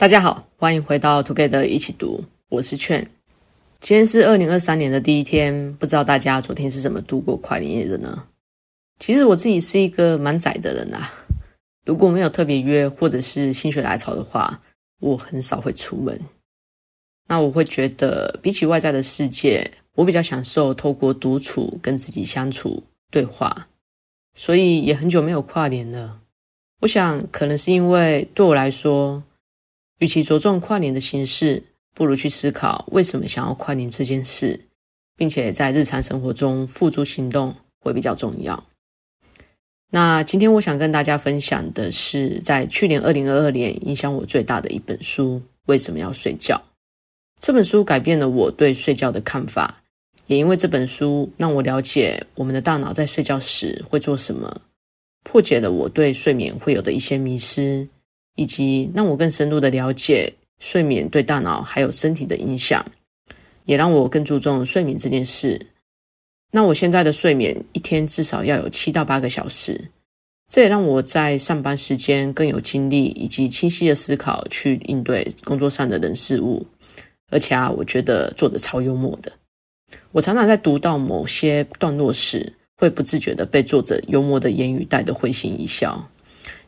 大家好，欢迎回到 Together 一起读，我是劝。今天是二零二三年的第一天，不知道大家昨天是怎么度过跨年夜的呢？其实我自己是一个蛮宅的人啊，如果没有特别约或者是心血来潮的话，我很少会出门。那我会觉得，比起外在的世界，我比较享受透过独处跟自己相处对话，所以也很久没有跨年了。我想，可能是因为对我来说。与其着重跨年的形式，不如去思考为什么想要跨年这件事，并且在日常生活中付诸行动会比较重要。那今天我想跟大家分享的是，在去年二零二二年影响我最大的一本书《为什么要睡觉》。这本书改变了我对睡觉的看法，也因为这本书让我了解我们的大脑在睡觉时会做什么，破解了我对睡眠会有的一些迷失。以及让我更深入的了解睡眠对大脑还有身体的影响，也让我更注重睡眠这件事。那我现在的睡眠一天至少要有七到八个小时，这也让我在上班时间更有精力以及清晰的思考去应对工作上的人事物。而且啊，我觉得作者超幽默的。我常常在读到某些段落时，会不自觉的被作者幽默的言语带得会心一笑。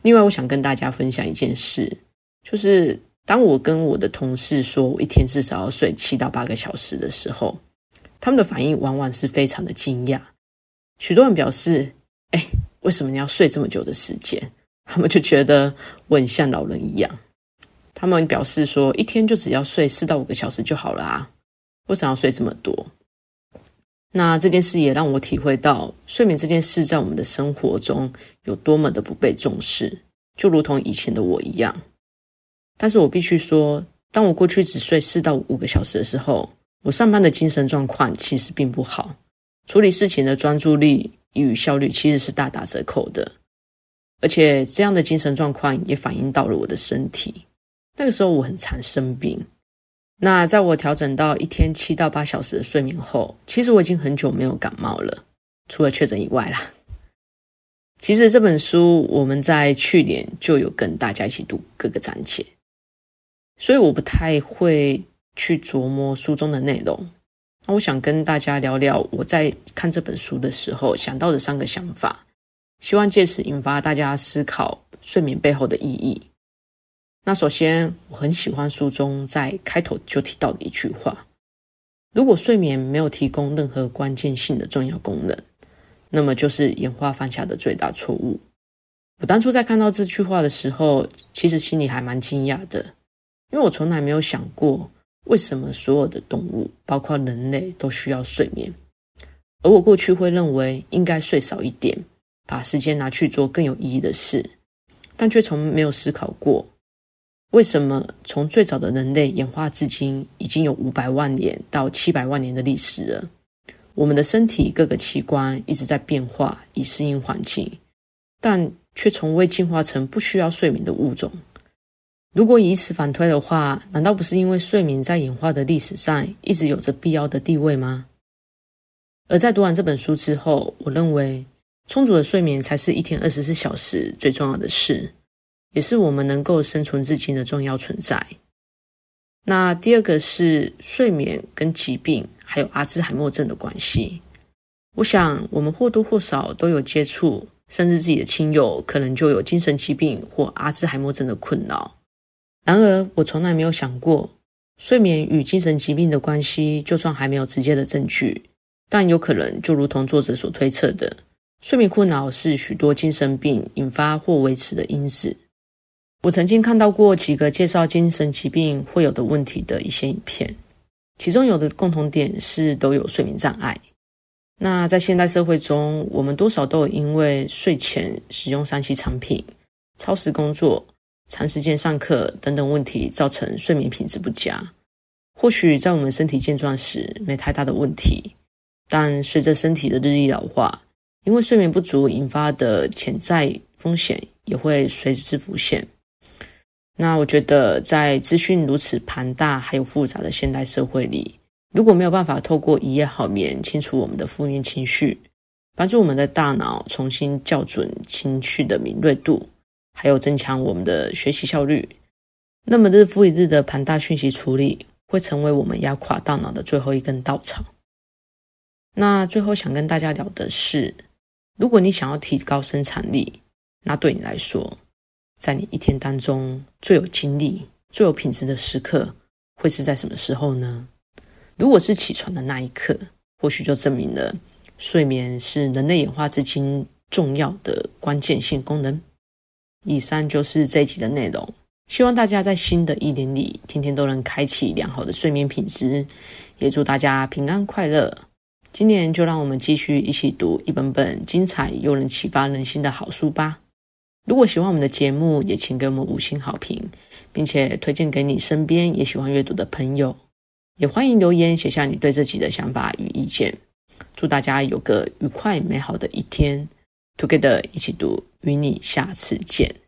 另外，我想跟大家分享一件事，就是当我跟我的同事说我一天至少要睡七到八个小时的时候，他们的反应往往是非常的惊讶。许多人表示：“哎，为什么你要睡这么久的时间？”他们就觉得我很像老人一样。他们表示说：“一天就只要睡四到五个小时就好了啊，为什么要睡这么多？”那这件事也让我体会到，睡眠这件事在我们的生活中有多么的不被重视，就如同以前的我一样。但是我必须说，当我过去只睡四到五个小时的时候，我上班的精神状况其实并不好，处理事情的专注力与效率其实是大打折扣的。而且这样的精神状况也反映到了我的身体，那个时候我很常生病。那在我调整到一天七到八小时的睡眠后，其实我已经很久没有感冒了，除了确诊以外啦。其实这本书我们在去年就有跟大家一起读各个章节，所以我不太会去琢磨书中的内容。那我想跟大家聊聊我在看这本书的时候想到的三个想法，希望借此引发大家思考睡眠背后的意义。那首先，我很喜欢书中在开头就提到的一句话：如果睡眠没有提供任何关键性的重要功能，那么就是演化犯下的最大错误。我当初在看到这句话的时候，其实心里还蛮惊讶的，因为我从来没有想过，为什么所有的动物，包括人类，都需要睡眠，而我过去会认为应该睡少一点，把时间拿去做更有意义的事，但却从没有思考过。为什么从最早的人类演化至今，已经有五百万年到七百万年的历史了？我们的身体各个器官一直在变化，以适应环境，但却从未进化成不需要睡眠的物种。如果以此反推的话，难道不是因为睡眠在演化的历史上一直有着必要的地位吗？而在读完这本书之后，我认为充足的睡眠才是一天二十四小时最重要的事。也是我们能够生存至今的重要存在。那第二个是睡眠跟疾病，还有阿兹海默症的关系。我想我们或多或少都有接触，甚至自己的亲友可能就有精神疾病或阿兹海默症的困扰。然而，我从来没有想过睡眠与精神疾病的关系，就算还没有直接的证据，但有可能就如同作者所推测的，睡眠困扰是许多精神病引发或维持的因子。我曾经看到过几个介绍精神疾病会有的问题的一些影片，其中有的共同点是都有睡眠障碍。那在现代社会中，我们多少都有因为睡前使用三 C 产品、超时工作、长时间上课等等问题，造成睡眠品质不佳。或许在我们身体健壮时没太大的问题，但随着身体的日益老化，因为睡眠不足引发的潜在风险也会随之浮现。那我觉得，在资讯如此庞大还有复杂的现代社会里，如果没有办法透过一夜好眠清除我们的负面情绪，帮助我们的大脑重新校准情绪的敏锐度，还有增强我们的学习效率，那么日复一日的庞大讯息处理，会成为我们压垮大脑的最后一根稻草。那最后想跟大家聊的是，如果你想要提高生产力，那对你来说，在你一天当中最有精力、最有品质的时刻，会是在什么时候呢？如果是起床的那一刻，或许就证明了睡眠是人类演化至今重要的关键性功能。以上就是这一集的内容，希望大家在新的一年里，天天都能开启良好的睡眠品质，也祝大家平安快乐。今年就让我们继续一起读一本本精彩又能启发人心的好书吧。如果喜欢我们的节目，也请给我们五星好评，并且推荐给你身边也喜欢阅读的朋友。也欢迎留言写下你对自己的想法与意见。祝大家有个愉快美好的一天，Together 一起读，与你下次见。